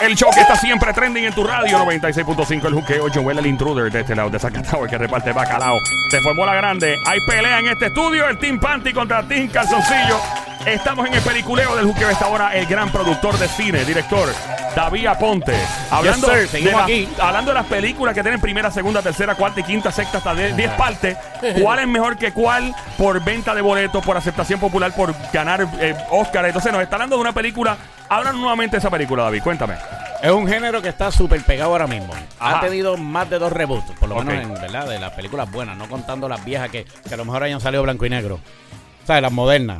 El show está siempre trending en tu radio 96.5 El juqueo Joel el intruder de este lado de Zacatau El que reparte bacalao. Se formó la grande. Hay pelea en este estudio El Team Panty contra Team Calzoncillo. Estamos en el peliculeo del juqueo Esta hora el gran productor de cine Director David Aponte Hablando, de la- aquí. hablando de las películas que tienen primera, segunda, tercera, cuarta y quinta, sexta hasta 10 partes ¿Cuál es mejor que cuál por venta de boletos, por aceptación popular, por ganar eh, Oscar? Entonces nos está hablando de una película Háblanos nuevamente de esa película, David, cuéntame Es un género que está súper pegado ahora mismo. Ajá. Ha tenido más de dos reboots, por lo menos en verdad, de las películas buenas, no contando las viejas que, que a lo mejor hayan salido blanco y negro. O sea, las modernas.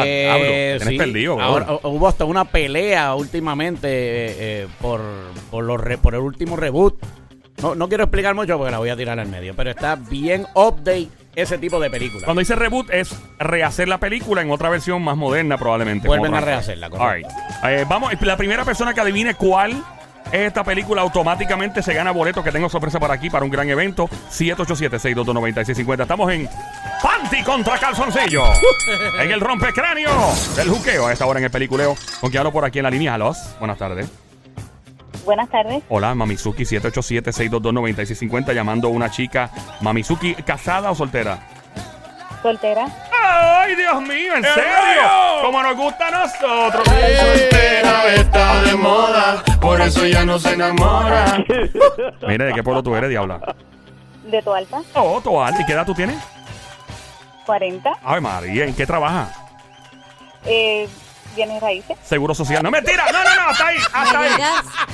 Te tienes perdido, ahora, hu- hubo hasta una pelea últimamente eh, eh, por, por, los re- por el último reboot. No, no quiero explicar mucho porque la voy a tirar al medio, pero está bien update ese tipo de películas. Cuando dice reboot es rehacer la película en otra versión más moderna probablemente. Vuelven a rehacerla, correcto. All right. Eh, vamos, la primera persona que adivine cuál es esta película automáticamente se gana boletos que tengo sorpresa para aquí para un gran evento. 787-622-9650. Estamos en Panty contra Calzoncillo. en el rompecráneo del juqueo a esta hora en el peliculeo. Con quien hablo por aquí en la línea. Los. Buenas tardes. Buenas tardes. Hola, Mamizuki 787-622-9650. Llamando a una chica. Mamizuki, ¿casada o soltera? Soltera. ¡Ay, Dios mío! ¿En serio? Como nos gusta a nosotros. soltera está de moda, por eso ya no se enamora. Mire, ¿de qué pueblo tú eres, diabla? De tu alta. Oh, Toal. ¿Y qué edad tú tienes? 40. Ay, María, ¿en qué trabajas? Eh, bienes raíces. Seguro social. No, mentira. No, no, no. Hasta ahí. Hasta ahí.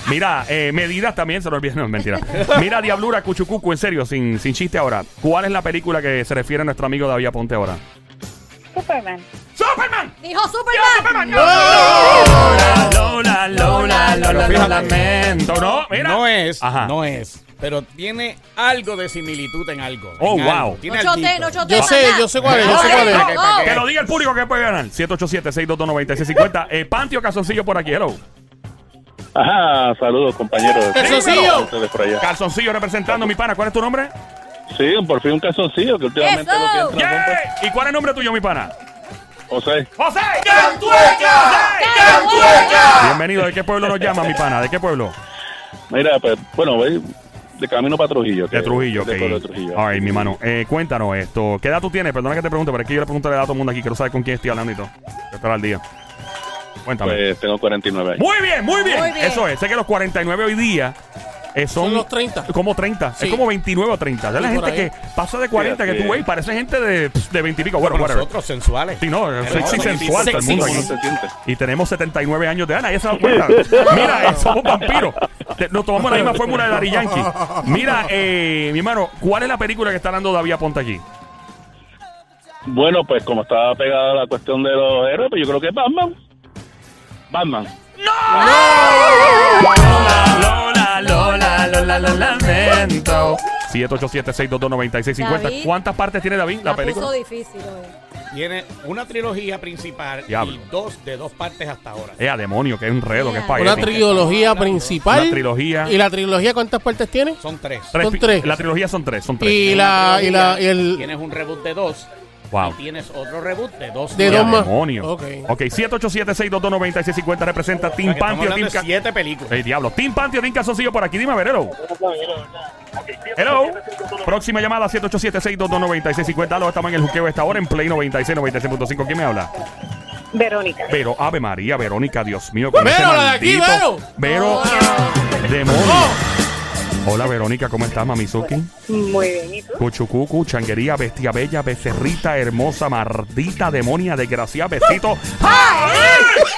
Mira, eh, medidas también se lo olvidan. No, es mentira. Mira, Diablura, Cuchucucu, en serio, sin, sin chiste ahora. ¿Cuál es la película que se refiere a nuestro amigo David Aponte ahora? Superman. ¡Superman! Dijo Superman. Lola, Lola, Lola, Lola, Pero lo fíjate, lamento. No, mira. No es, Ajá. no es. Pero tiene algo de similitud en algo. Oh, en wow. algo. Tiene No chote, no chote. Yo sé, yo sé cuál es, yo sé cuál es. ¿Para qué, para qué? Que lo diga el público que puede ganar. 787-622-9650. Eh, Pantio Calzoncillo por aquí. Hello. Ajá, saludos compañeros. Calzoncillo. Ustedes por allá. Calzoncillo representando mi pana. ¿Cuál es tu nombre? Sí, por fin un calzoncillo que últimamente ¡Eso! lo que entra rompe. ¡Yay! ¿Y cuál es el nombre tuyo, mi pana? José, ¡José! Bienvenido. ¿De qué pueblo nos llama, mi pana? ¿De qué pueblo? mira, pues, bueno, de camino para Trujillo. De Trujillo, de ok. de Trujillo. All right, mi mano. Eh, cuéntanos esto. ¿Qué edad tú tienes? Perdona que te pregunte, pero es que yo le pregunto la edad a todo el mundo aquí. Quiero saber con quién estoy hablando y todo. Estar al día. Cuéntame. Pues tengo 49 años. Muy bien, muy bien. Muy bien. Eso es. Sé que los 49 hoy día eh, son, Son los 30. Como 30. Sí. Es como 29 o 30. Es la gente que pasa de 40 Sí, que tú ves y parece gente de, de 20 y pico. Bueno, whatever. nosotros, sensuales. Sí, no, sexy Hermoso, sensual todo el mundo ¿Cómo aquí. no? Y tenemos 79 años de edad, nadie se da cuenta. Mira, eh, somos vampiros. Nos tomamos la misma fórmula de Dari Yankee. Mira, eh, mi hermano, ¿cuál es la película que está dando David Aponte aquí? Bueno, pues como estaba pegada la cuestión de los héroes, pues yo creo que es Batman. Batman. Lola, Lola, Lola, Lola, lamento. 787-622-9650. David. ¿Cuántas partes tiene David la La película? puso difícil hoy. Tiene una trilogía principal Diablo. y dos de dos partes hasta ahora. Eh, a demonio, que enredo, que es Una Una espagueti. trilogía principal. Una trilogía. ¿Y la trilogía cuántas partes tiene? Son tres. Tres son pi- tres. La trilogía son tres, son tres. Y la, y la, y el. Tienes un reboot de dos. Wow. Y tienes otro reboot de dos. De dos más. demonio. Ok. Ok, 787-622-9650 representa Team Pantio, Team Ca- siete películas. Ey, diablo. Team Pantio, Team Calzoncillo por aquí. Dime, a ver, hello. Hello. Próxima llamada, 787-622-9650. Aló, estamos en el juqueo a esta hora en Play 96, 96.5. ¿Quién me habla? Verónica. Vero, Ave María, Verónica, Dios mío. con Vero, ese la de aquí, maldito- Vero. Vero, demonio. Hola, Verónica, ¿cómo estás, Mamizuki? Muy bien. ¿Y tú? Cuchucucu, changuería, bestia bella, becerrita, hermosa, mardita, demonia, desgraciada, besito.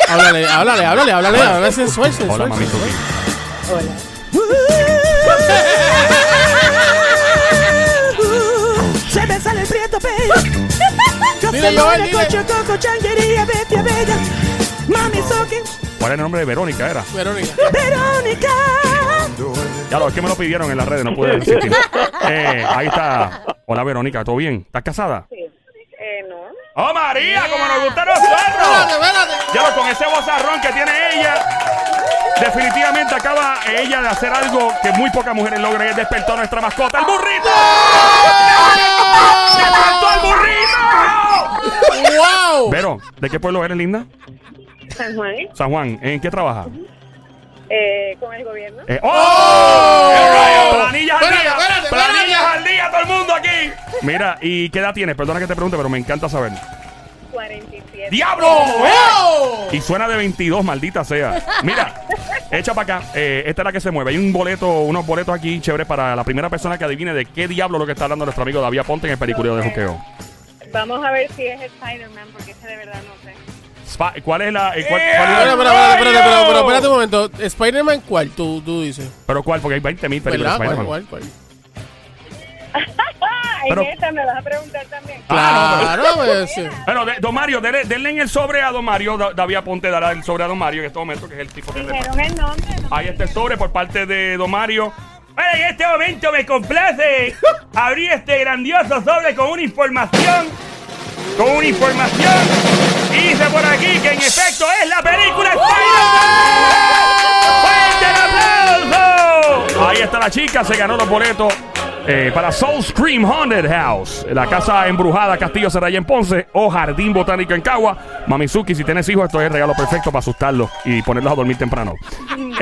Háblale, háblale, háblale, háblale, háblale sensual, sensual. Hola, Mamizuki. Hola. Se me sale el prieto, baby. Yo Dile, soy Joel, mona, dile. cocho, coco, changuería, bestia bella. Mami, soki, ¿Cuál es el nombre de Verónica? Era. Verónica. Verónica. Ya lo es que me lo pidieron en las redes, no pude resistir. Eh, ahí está. Hola, Verónica, ¿todo bien? ¿Estás casada? Sí. Eh, no. ¡Oh, María! ¡Como nos gusta a nosotros! Espérate, espérate. Ya lo, con ese vozarrón que tiene ella. Definitivamente acaba ella de hacer algo que muy pocas mujeres logran y es despertó a nuestra mascota, el burrito. ¡Despertó el burrito! ¡Wow! Vero, ¿de qué pueblo eres, linda? San Juan. San Juan. ¿En qué trabajas? Eh, con el gobierno. Eh, ¡Oh! ¡Qué rayo! Planillas al Espérate, día. espérate, Planillas espérate. al día, todo el mundo aquí. Mira, ¿y qué edad tienes? Perdona que te pregunte, pero me encanta saber. 47. ¡Diablo! ¡Oh! Y suena de 22, maldita sea. Mira, echa para acá. Eh, esta es la que se mueve. Hay un boleto, unos boletos aquí chéveres para la primera persona que adivine de qué diablo lo que está hablando nuestro amigo David Ponte en el peliculeo de juqueo. Vamos a ver si es Spider-Man, porque ese de verdad no sé. ¿Cuál es la. eh, cuál- espera, espérate, espera, espera, espérate un momento. ¿Spider-Man cuál? Tú, tú dices. ¿Pero cuál? Porque hay 20 mil películas ¿Verdad? de ¿Cuál, Spider-Man. cuál, cuál? Pero- en esta me vas a preguntar también. Ah, Claro, pues, sí. Bueno, de- don Mario, denle, denle en el sobre a don Mario. Da- David Aponte dará el sobre a don Mario en este momento, que es el tipo que reparte. Dijeron el nombre. ¿no? Ahí está el sobre por parte de don Mario. Bueno, en este momento me complace abrir este grandioso sobre con una información. Con una información. Y dice por aquí que en efecto es la película Spider-Man. ¡Fuerte el aplauso! Ahí está la chica, se ganó los boletos. eh, para Soul Scream Haunted House, la casa embrujada Castillo Serraya en Ponce o Jardín Botánico en Cagua. Mamizuki, si tienes hijos, esto es el regalo perfecto para asustarlos y ponerlos a dormir temprano.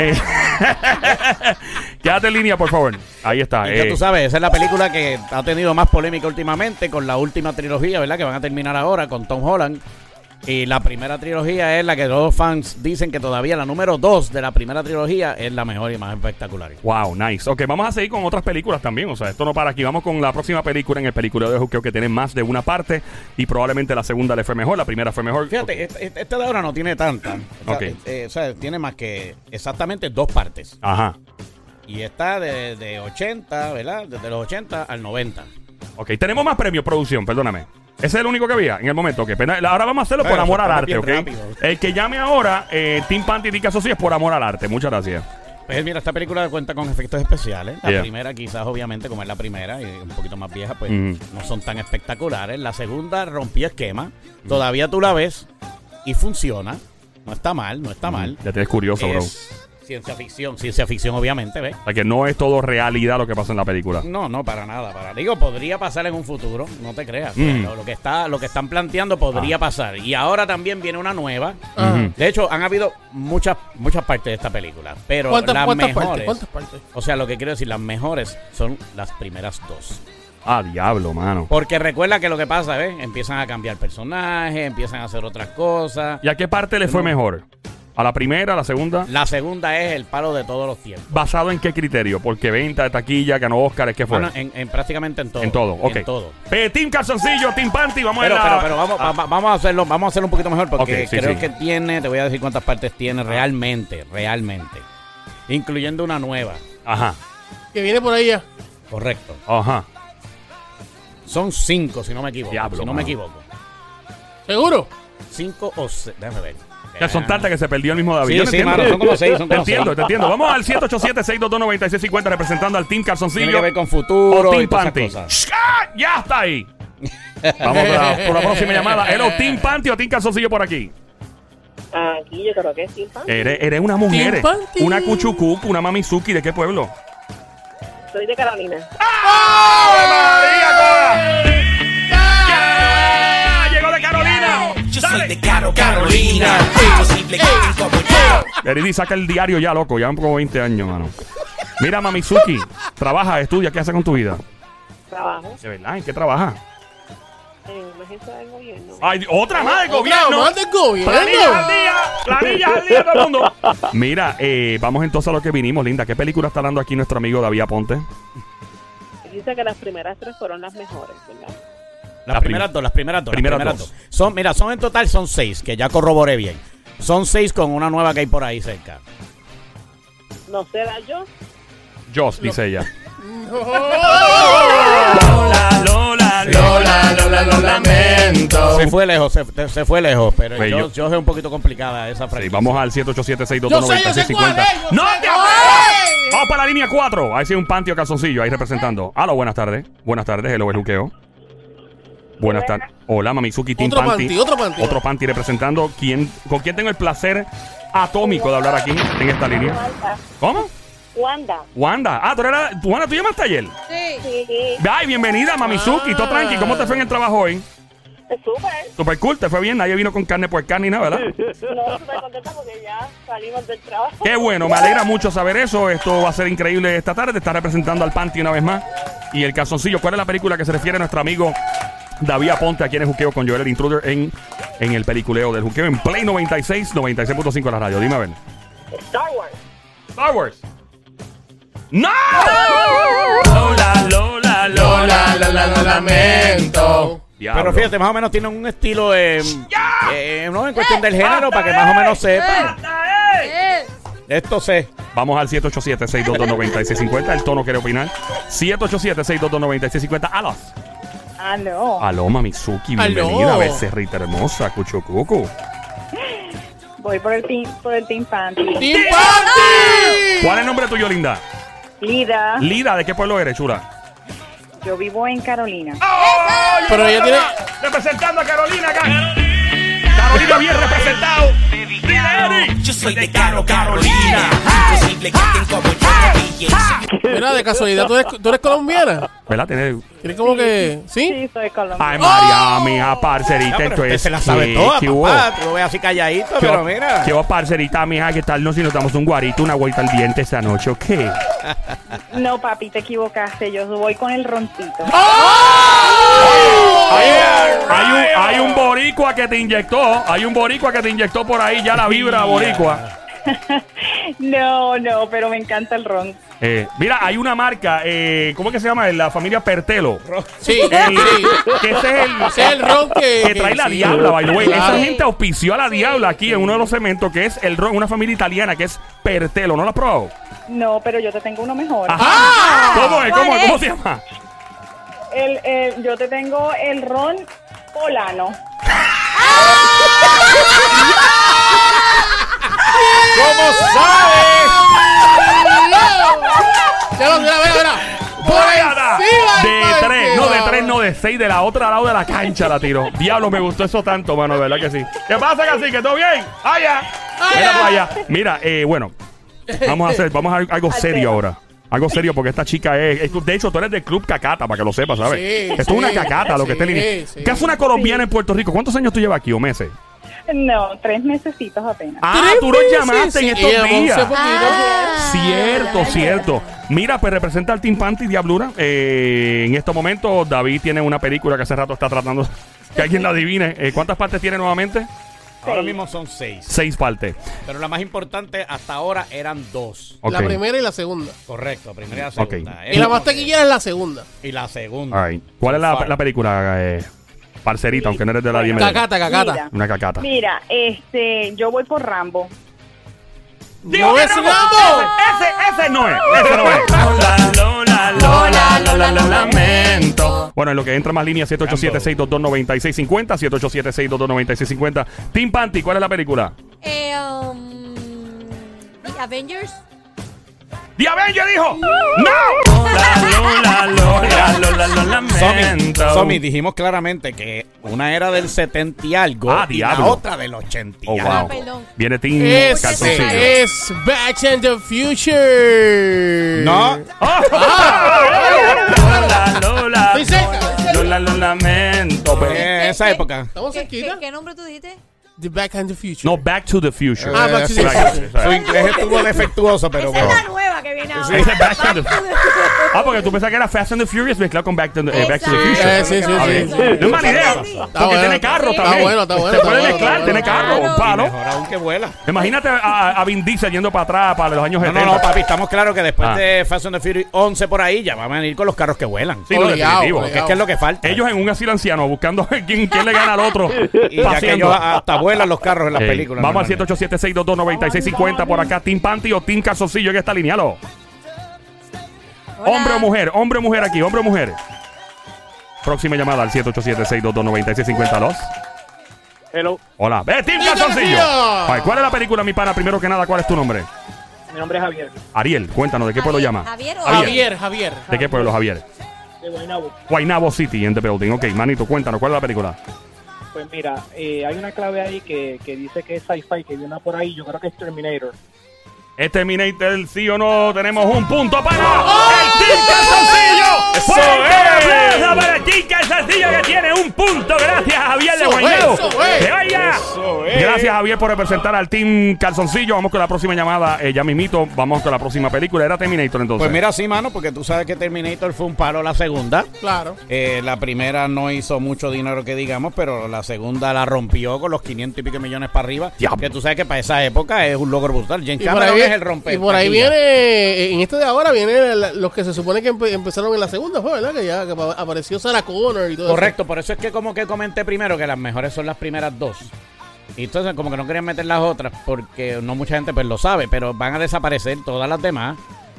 Eh, quédate en línea, por favor. Ahí está. Y ya eh, tú sabes, esa es la película que ha tenido más polémica últimamente con la última trilogía, ¿verdad? Que van a terminar ahora con Tom Holland. Y la primera trilogía es la que los fans dicen que todavía la número 2 de la primera trilogía es la mejor y más espectacular. Wow, nice. Ok, vamos a seguir con otras películas también. O sea, esto no para aquí. Vamos con la próxima película en el peliculeo de juqueo que tiene más de una parte. Y probablemente la segunda le fue mejor, la primera fue mejor. Fíjate, esta, esta- esta de ahora no tiene tanta. O sea, Ok. eh, o sea, tiene más que exactamente dos partes. Ajá. Y está de, de 80, ¿verdad? Desde los 80 al 90. Ok, tenemos más premios, producción, perdóname. Ese es el único que había en el momento. Que. Ahora vamos a hacerlo por amor al arte, bien ¿ok? rápido. El que llame ahora, eh, Team Panty y Caso sí es por amor al arte. Muchas gracias. Pues mira, esta película cuenta con efectos especiales. La Yeah. primera, quizás, obviamente, como es la primera y un poquito más vieja, pues Mm. no son tan espectaculares. La segunda rompió esquema. Todavía tú la ves y funciona. No está mal, no está mal. Ya te ves curioso, bro. Es ciencia ficción, ciencia ficción, obviamente, ¿ves? O sea, que no es todo realidad lo que pasa en la película. No, no, para nada. Para, digo, podría pasar en un futuro, no te creas. Mm. Lo, lo que está, lo que están planteando podría Ah. pasar. Y ahora también viene una nueva. Ajá. De hecho, han habido muchas, muchas partes de esta película. Pero ¿Cuántas, las cuántas mejores. partes? ¿Cuántas partes? O sea, lo que quiero decir, las mejores son las primeras dos. Ah, diablo, mano. Porque recuerda que lo que pasa, ¿ves? Empiezan a cambiar personajes, empiezan a hacer otras cosas. ¿Y a qué parte le fue mejor? ¿A la primera, a la segunda? La segunda es el palo de todos los tiempos. ¿Basado en qué criterio? Porque venta de taquilla, ganó Oscar, ¿qué fue? Bueno, en, en prácticamente en todo. en todo, ok. En todo. Eh, team Calzoncillo, Team Panty, vamos Pero, a ver pero, pero vamos, Ah, va- vamos a hacerlo, vamos a hacerlo un poquito mejor porque sí, creo sí. que tiene, te voy a decir cuántas partes tiene realmente, realmente. Incluyendo una nueva. Ajá, Que viene por ahí ya. Correcto. ajá. Son cinco, si no me equivoco. Diablo, si no mano. me equivoco. ¿Seguro? Cinco o seis. Déjame ver. Ya son tantas que se perdió el mismo David. Sí, Yo no sí, entiendo. mano, son como seis, son Te como entiendo, seis. te entiendo. Vamos al 787-622-9650 representando al Team Calzoncillo. Tiene que ver con o futuro Team y todas esas Panty. cosas. ¡Ah! Ya está ahí. Vamos por la, por la próxima llamada. Hello, Team Panty o Team Calzoncillo por aquí. Aquí yo creo que es Team Panty. Eres, eres una mujer. Team Panty. Una cuchucuc, una mamizuki. ¿De qué pueblo? Soy de Carolina. ¡Ave María, cola! Soy de Caro Carolina. Imposible que alguien como yo. Eridi saca el diario ya, loco. Ya como 20 años, mano. Mira, Mamizuki, trabaja, estudia, ¿qué hace con tu vida? Trabajo De verdad, ¿en qué trabaja? en una agencia del gobierno. Ay, otra más del gobierno. más del gobierno. Planillas al día, planillas al día todo el mundo. Mira, eh, vamos entonces a lo que vinimos, Linda. ¿Qué película está dando aquí nuestro amigo David Aponte? Dice que las primeras tres fueron las mejores, ¿verdad? Las La primeras prim- dos, las primeras dos. las primeras primeras dos. dos. Son, mira, son en total son seis, que ya corroboré bien. Son seis con una nueva que hay por ahí cerca. No será yo. Joss, dice ella. Lola, Lola, Lola, Lola, lo lamento. Se fue lejos, se, se fue lejos, pero Pues yo, yo- yo es un poquito complicada esa frase. Sí, vamos al 787 Yo sé, yo sé cuál 622 es, yo ¡No sé te. Vamos para la línea 4. Ahí sí un panty o calzoncillo ahí representando. Aló, buenas tardes. Buenas tardes, hello, el juqueo. Buenas tardes. Hola, Mamizuki Team Otro Panty. panty, otro panty. Otro panty representando. ¿Quién, ¿Con quién tengo el placer atómico de hablar aquí en esta línea? ¿Cómo? Wanda. Wanda. Ah, tú eras Wanda, ¿tú llamaste ayer? Sí. Sí. Ay, bienvenida, Mamizuki. Todo tranqui. ¿Cómo te fue en el trabajo hoy? Súper. Super cool, te fue bien. Nadie vino con carne por carne ni nada, ¿verdad? No, súper contenta porque ya salimos del trabajo. Qué bueno, me alegra mucho saber eso. Esto va a ser increíble esta tarde. Te está representando al Panty una vez más. Y el calzoncillo, ¿cuál es la película que se refiere a nuestro amigo David Aponte aquí en el Juqueo con Joel el Intruder en, en el peliculeo del Juqueo en Play 96, 96.5 de la radio? Dime a ver. Star Wars. Star Wars. ¡No! Lola, Lola, Lola, Lola, lo lamento. Diablo. Pero fíjate, más o menos tienen un estilo eh, eh, no en cuestión del género para que más o menos sepan. Esto sé. Vamos al 787-622-9650. El tono quiere opinar. 787-622-9650. Aló. Aló. Aló, Mamizuki. Aló. Bienvenida, becerrita hermosa. Cuchucucu. Voy por el team, por el team Panty. ¡Team Party! ¿Cuál es el nombre tuyo, linda? Lida. Lida, ¿de qué pueblo eres, chula? Yo vivo en Carolina. Pero ella tiene. Representando a Carolina acá. Carolina bien representado. Yo soy de Caro Carolina. Imposible que como yo. Mira, de casualidad, ¿tú eres, tú eres colombiana? ¿Verdad? Tiene... ¿Tienes como que.? ¿Sí? Sí, soy colombiana. Ay, María, mija, parcerita. No, se la sabe sí, toda, ¿qué hubo? papá. Tú lo ves así calladito, ¿Qué pero mira. ¿Qué hubo, parcerita, mija? ¿Qué tal? No, si nos damos un guarito, una vuelta al diente esta noche, ¿o qué? No, papi, te equivocaste. Yo voy con el roncito. Hay, hay un, hay un boricua que te inyectó. Hay un boricua que te inyectó por ahí ya la vibra boricua. No, no, pero me encanta el ron. Eh, mira, hay una marca, eh, ¿cómo es que se llama? La familia Pertelo. Sí, El- sí. que ese es el, Ese es el ron que. que trae la sí. diabla, by the way. Claro. Esa gente auspició a la diabla aquí en uno de los cementos, que es el ron, una familia italiana que es Pertelo. ¿No lo has probado? No, pero yo te tengo uno mejor. Ajá. ¿Cómo es? ¿Cómo, ¿Cuál ¿Cómo es? se llama? El, el- yo te tengo el ron polano. ¿Cómo sabes? Ya lo mira, mira, mira. Por encima De tres, no, de tres, no, de seis, de la otra lado de la cancha la tiro. Diablo, me gustó eso tanto, mano, de verdad que sí. ¿Qué pasa, que ¿Todo bien? ¡Allá! Mira para allá. Mira, eh, bueno, vamos a hacer, vamos a algo serio ahora. Algo serio, porque esta chica es, es- De hecho, tú eres del club Cacata, para que lo sepas, ¿sabes? Sí, Esto es una sí. cacata, lo que Sí, está en línea. sí. ¿Qué hace una colombiana en Puerto Rico? ¿Cuántos años tú llevas aquí o meses? No, tres mesecitos apenas. Ah, Tres tú nos meses, llamaste en estos días. poquito. Ah. Cierto, cierto. Mira, pues representa al Team Panty Diablura. Eh, en estos momentos, David tiene una película que hace rato está tratando que alguien la adivine. Eh, ¿Cuántas partes tiene nuevamente? Ahora mismo son seis. Seis partes. Pero la más importante hasta ahora eran dos. Ok. La primera y la segunda. Correcto, primera y la Ok. segunda. Y la más taquillera es la segunda. Y la segunda. All right. ¿Cuál es la, la película? Eh, parcerita, aunque no eres de la 10 Cacata, cacata. Mira. Una cacata. Mira, este, yo voy por Rambo. Digo ¡No que es Rambo! Ese, ese no es. Ese no es. Lola, Lola, Lola, Lola, lo lamento. Bueno, en lo que entra más línea 787-622-9650, 787-622-9650. Team Panty, ¿cuál es la película? Eh, um, The Avengers. ¡The Avenger dijo! ¡No! Lola, Lola, Lola, Lola, lo Somi, lamento. Somi, dijimos claramente que una era del 70 y algo Ah, y diablo. la otra del 80 y Oh, algo. wow. perdón. Viene Es, Calzoncillo. es Back in the Future. No, Lola, Lola, Estoy cerca, estoy cerca. Lola, lo lamento. pues, en esa época. Estamos ¿Qué, cerquita. qué, qué nombre tú dijiste? The Back in the Future. No, Back to the Future. Ah, Back to the Eh, Future. Su inglés estuvo defectuoso, pero Esa es bueno. la nueva que viene ahora. Ese es Back to the Ah, porque tú pensabas que era Fast and the Furious mezclado con Back to the, eh, Back to the. Future. Eh, sí, sí, A sí. No es mala idea. Está Porque bueno. tiene carro Está también. bueno, está bueno, Se está puede mezclar, está tiene carro, un palo. Mejor aún que vuela. Imagínate a, a Vin Diesel yendo para atrás para los años No, 70. no, no, papi, estamos claros que después Ah. de Fast and the Furious 11 por ahí ya van a venir con los carros que vuelan. Sí, no, definitivo. Que es que es lo que falta. Ellos en un asilo anciano buscando quién, quién le gana al otro. y ya que ellos hasta vuelan los carros en las películas. Vamos al normalmente. 787-622-9650 por acá. Team Panty o Team Calzoncillo en esta línea. Hola. Hombre o mujer, hombre o mujer aquí, hombre o mujer. Próxima llamada al 787-622-9650. Los. Hello, Hola. ¡Eh. Ay, ¿Cuál es la película, mi pana? Primero que nada, ¿cuál es tu nombre? mi nombre es Javier, Ariel, cuéntanos, ¿de qué pueblo Javier- llama? Javier o Javier, Javier. ¿De qué pueblo, Javier? de Guaynabo. Guaynabo City, in the building. Ok, manito, cuéntanos, ¿cuál es la película? Pues mira, eh, hay una clave ahí que, que dice que es sci-fi, que viene por ahí, yo creo que es Terminator. ¿Es Terminator sí o no? Tenemos un punto para el Team Calzoncillo. ¡Eso es! Aplauso para Tim Calzoncillo que tiene un punto. Gracias, Javier de Guaynabo. eso es. ¡Que vaya! Gracias, Javier, por representar al Team Calzoncillo. Vamos con la próxima llamada. Eh, ya mismito, vamos con la próxima película. Era Terminator entonces. Pues mira, sí, mano, porque tú sabes que Terminator fue un palo la segunda. Claro. Eh, la primera no hizo mucho dinero que digamos, pero la segunda la rompió con los 500 y pico millones para arriba. Diablo. Que tú sabes que para esa época es un logro brutal. James Y por, Cameron ahí, es el romper. y por ahí viene, eh, en este de ahora, viene la- los que se supone que empe- empezaron en la segunda, fue, ¿verdad? Que ya que apareció Sarah Connor y todo Correcto, por eso es que como que comenté primero que las mejores son las primeras dos. Y entonces como que no querían meter las otras porque no mucha gente pues lo sabe, pero van a desaparecer todas las demás.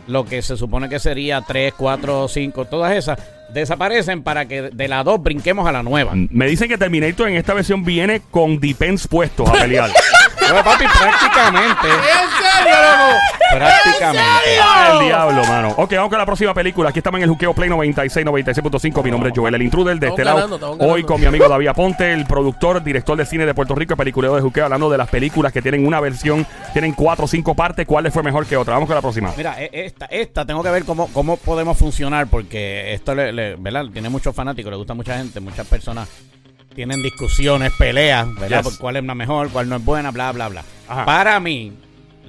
Lo que se supone que sería 3, 4, 5, todas esas desaparecen para que de la 2 brinquemos a la nueva. Me dicen que Terminator en esta versión viene con Depends puestos a pelear. Bueno, papi, prácticamente. ¡En serio, loco! Prácticamente. Ah, el diablo, mano. Ok, vamos con la próxima película. Aquí estamos en el Juqueo Play 96, 96.5. Mi nombre es Joel, el intruder de este lado. ganando, Hoy con mi amigo David Aponte, el productor, director de cine de Puerto Rico y peliculeo de Juqueo, hablando de las películas que tienen una versión, tienen cuatro o cinco partes. ¿Cuál les fue mejor que otra? Vamos con la próxima. Mira, e- esta, esta tengo que ver cómo, cómo podemos funcionar porque esto le, le- ¿verdad? tiene muchos fanáticos, le gusta a mucha gente, muchas personas tienen discusiones, peleas, ¿verdad? Yes. Por cuál es la mejor, cuál no es buena, bla, bla, bla. Ajá. Para mí,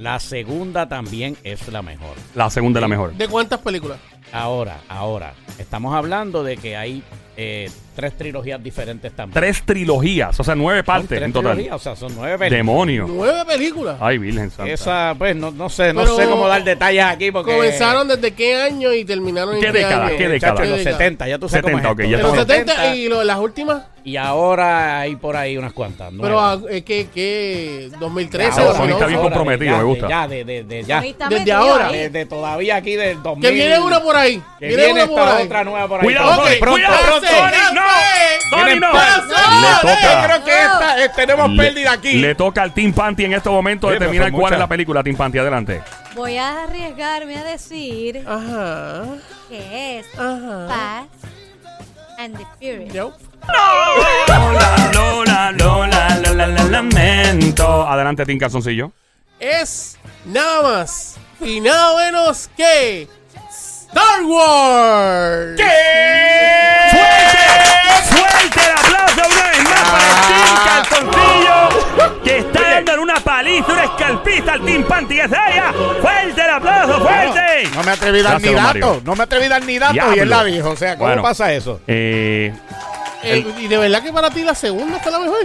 la segunda también es la mejor. La segunda es la mejor. ¿De cuántas películas? Ahora, ahora, estamos hablando de que hay eh, tres trilogías diferentes también. Tres trilogías, o sea, nueve partes tres en total. trilogías, o sea, son nueve películas. Demonio. Nueve películas. Ay, Virgen Santa. Esa, pues, no, no sé, no Pero sé cómo dar detalles aquí porque... Comenzaron desde qué año y terminaron en ¿Qué qué, década? año. ¿Qué década? en los ¿Qué década? 70, ya tú sabes 70, cómo ok, es ya esto. En los estamos- 70 y lo- las últimas. Y ahora hay por ahí unas cuantas. Pero nuevas. ah, ¿qué, qué? 2013. Ahora, o Sony no? está bien Ahora, comprometido, de me ya, gusta. De ya, de, de, de ya. Ahí está Desde metido ahora. ahí. De, de todavía aquí del 2000. Que viene una por ahí. Que viene, viene una por esta ahí. otra nueva por ahí. Cuidado, Pronto, Sony, pronto, cuidado, pronto. Sony, no. Sony, no. Le Yo toca. creo que esta, eh, tenemos pérdida aquí. Le toca al Team Panty en este momento Sí, pero determinar son cuál es la película, Team Panty. Adelante. Voy a arriesgarme a decir Ajá. que es Ajá. Fast and the Furious. Yo. Lola, Lola, Lola, Lola, la lamento. Adelante, Team Calzoncillo. Es nada más y nada menos que Star Wars. ¡Fuerte! ¡Fuerte el aplauso una vez más para el Team Ah. Calzoncillo! Que está dando una paliza, una escalpista al Team Panty que. ¡Fuerte el aplauso, fuerte! No me atreví a dar Gracias, ni datos. No me atreví a dar ni datos y él la dijo. O sea, ¿cómo Bueno. pasa eso? Eh, Eh, y de verdad que para ti la segunda está la mejor.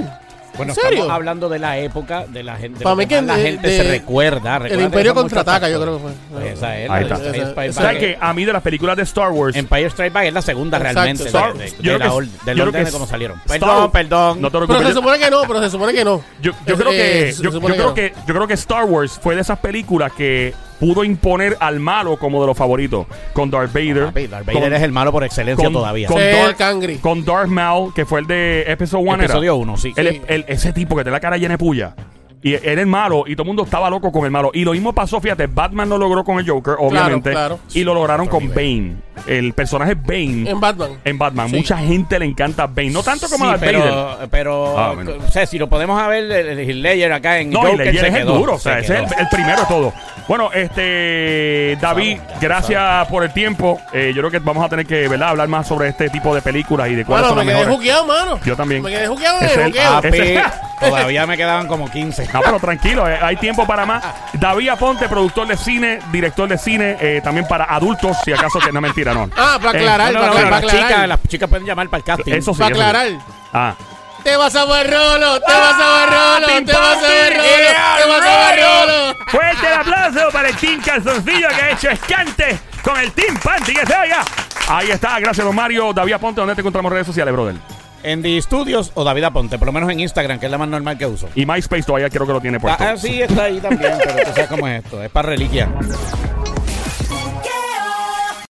Bueno, ¿En serio? estamos hablando de la época de la gente. de Para mí que la de- gente de- se recuerda. El Imperio contraataca, yo creo que fue. Esa es. Ahí está. esa es Empire ¿Sabes Strike- que a mí de las películas de Star Wars... Empire Strike Back es la segunda Exacto. realmente de- Star- de, de, yo de creo la que- del yo orden de cómo salieron. Star- Perdón, perdón. No te Pero se supone que no, pero se supone que no. Yo, yo creo que yo, creo no. que yo creo que Star Wars fue de esas películas que pudo imponer al malo como de los favoritos con Darth Vader. Papi, Darth Vader con- es el malo por excelencia con- todavía. con Sí, Darth- el Cangri. con Darth Maul, que fue el de Episodio 1 Episodio uno, sí. Sí. ese tipo que tiene la cara llena de puya. Y era el malo y todo el mundo estaba loco con el malo. Y lo mismo pasó, fíjate, Batman lo logró con el Joker, obviamente. claro. Y lo lograron Otro con Bane. El personaje Bane En Batman. en Batman. Sí. Mucha gente le encanta Bane. No tanto como Sí, a Vader. pero, pero Ah, bueno. o sea, si lo podemos ver, el, el Ledger acá en No, Joker y Ledger se es el quedó, duro, o sea, se ese es el, el primero de todo. Bueno, este David, ya gracias por el tiempo. Eh, yo creo que vamos a tener que ¿verdad? hablar más sobre este tipo de películas y de cuáles Mano, son me las quedé juqueado, mano. Yo también. Me quedé juqueado en Es el el- todavía me quedaban como 15. No, pero tranquilo, eh, hay tiempo para más. David Aponte, productor de cine, director de cine, eh, también para adultos, si acaso que no mentira, no. Ah, para Eh, aclarar, No, para, no, no, para las, aclarar. chicas, las chicas pueden llamar para el casting. Eso sí. para eso sí. aclarar. Ah. Te vas a ver rolo, te vas a ver rolo, te vas a ver rolo, yeah, te vas a ver rolo. Fuerte el aplauso para el Team Calzoncillo que ha hecho escante con el Team Panty que se vaya. Ahí está, gracias don Mario. David Aponte, ¿dónde te encontramos en redes sociales, brother? En The Studios o David Aponte, por lo menos en Instagram, que es la más normal que uso. Y MySpace todavía creo que lo tiene puesto. Ah, ah, sí, está ahí también, pero tú sabes cómo es esto. Es para reliquia.